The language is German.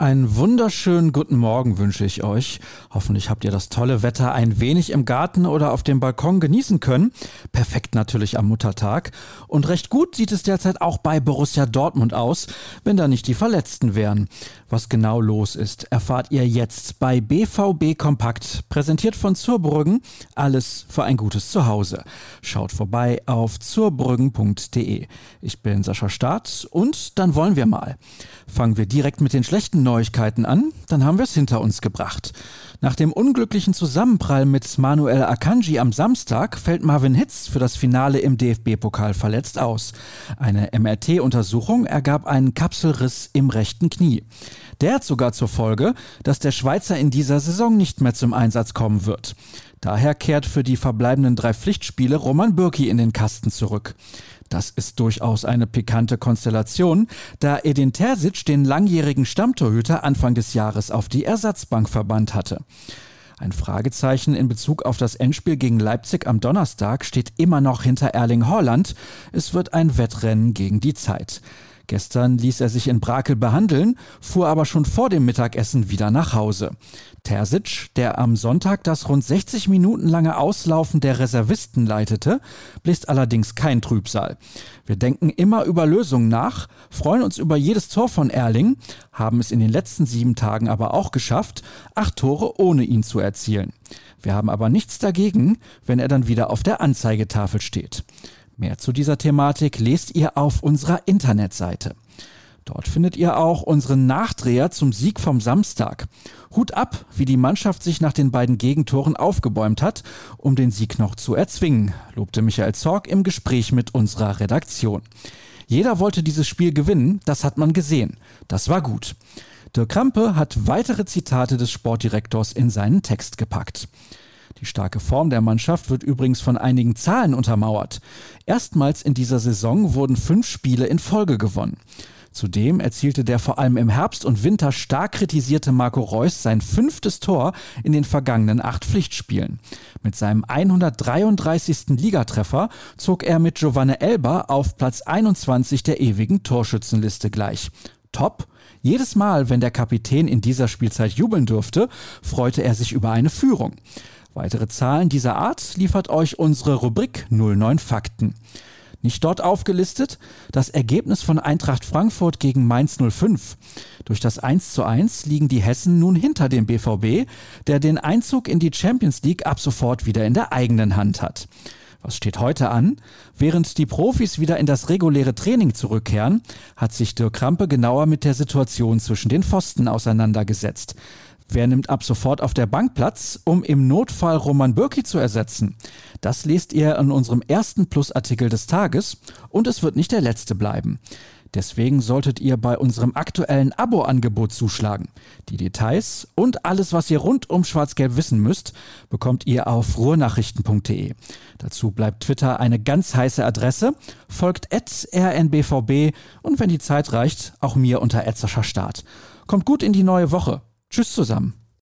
Einen wunderschönen guten Morgen wünsche ich euch. Hoffentlich habt ihr das tolle Wetter ein wenig im Garten oder auf dem Balkon genießen können. Perfekt natürlich am Muttertag. Und recht gut sieht es derzeit auch bei Borussia Dortmund aus, wenn da nicht die Verletzten wären. Was genau los ist, erfahrt ihr jetzt bei BVB Kompakt, präsentiert von Zurbrüggen. Alles für ein gutes Zuhause. Schaut vorbei auf zurbrüggen.de. Ich bin Sascha Staat und dann wollen wir mal. Fangen wir direkt mit den schlechten Neuigkeiten an, dann haben wir es hinter uns gebracht. Nach dem unglücklichen Zusammenprall mit Manuel Akanji am Samstag fällt Marvin Hitz für das Finale im DFB-Pokal verletzt aus. Eine MRT-Untersuchung ergab einen Kapselriss im rechten Knie. Der hat sogar zur Folge, dass der Schweizer in dieser Saison nicht mehr zum Einsatz kommen wird. Daher kehrt für die verbleibenden drei Pflichtspiele Roman Bürki in den Kasten zurück. Das ist durchaus eine pikante Konstellation, da Edin Terzic den langjährigen Stammtorhüter Anfang des Jahres auf die Ersatzbank verbannt hatte. Ein Fragezeichen in Bezug auf das Endspiel gegen Leipzig am Donnerstag steht immer noch hinter Erling Haaland. Es wird ein Wettrennen gegen die Zeit. Gestern ließ er sich in Brakel behandeln, fuhr aber schon vor dem Mittagessen wieder nach Hause. Terzic, der am Sonntag das rund 60 Minuten lange Auslaufen der Reservisten leitete, bläst allerdings kein Trübsal. Wir denken immer über Lösungen nach, freuen uns über jedes Tor von Erling, haben es in den letzten sieben Tagen aber auch geschafft, acht Tore ohne ihn zu erzielen. Wir haben aber nichts dagegen, wenn er dann wieder auf der Anzeigetafel steht. Mehr zu dieser Thematik lest ihr auf unserer Internetseite. Dort findet ihr auch unseren Nachdreher zum Sieg vom Samstag. Hut ab, wie die Mannschaft sich nach den beiden Gegentoren aufgebäumt hat, um den Sieg noch zu erzwingen, lobte Michael Zorg im Gespräch mit unserer Redaktion. Jeder wollte dieses Spiel gewinnen, das hat man gesehen. Das war gut. Dirk Krampe hat weitere Zitate des Sportdirektors in seinen Text gepackt. Die starke Form der Mannschaft wird übrigens von einigen Zahlen untermauert. Erstmals in dieser Saison wurden fünf Spiele in Folge gewonnen. Zudem erzielte der vor allem im Herbst und Winter stark kritisierte Marco Reus sein fünftes Tor in den vergangenen acht Pflichtspielen. Mit seinem 133. Ligatreffer zog er mit Giovanni Elba auf Platz 21 der ewigen Torschützenliste gleich. Top. Jedes Mal, wenn der Kapitän in dieser Spielzeit jubeln durfte, freute er sich über eine Führung. Weitere Zahlen dieser Art liefert euch unsere Rubrik 09 Fakten. Nicht dort aufgelistet das Ergebnis von Eintracht Frankfurt gegen Mainz 05. Durch das 1 zu 1 liegen die Hessen nun hinter dem BVB, der den Einzug in die Champions League ab sofort wieder in der eigenen Hand hat. Was steht heute an? Während die Profis wieder in das reguläre Training zurückkehren, hat sich Dirk Krampe genauer mit der Situation zwischen den Pfosten auseinandergesetzt. Wer nimmt ab sofort auf der Bank Platz, um im Notfall Roman Bürki zu ersetzen? Das lest ihr in unserem ersten Plusartikel des Tages und es wird nicht der letzte bleiben. Deswegen solltet ihr bei unserem aktuellen Abo-Angebot zuschlagen. Die Details und alles, was ihr rund um Schwarz-Gelb wissen müsst, bekommt ihr auf ruhrnachrichten.de. Dazu bleibt Twitter eine ganz heiße Adresse. Folgt rnbvb und wenn die Zeit reicht, auch mir unter Start. Kommt gut in die neue Woche. Tschüss zusammen.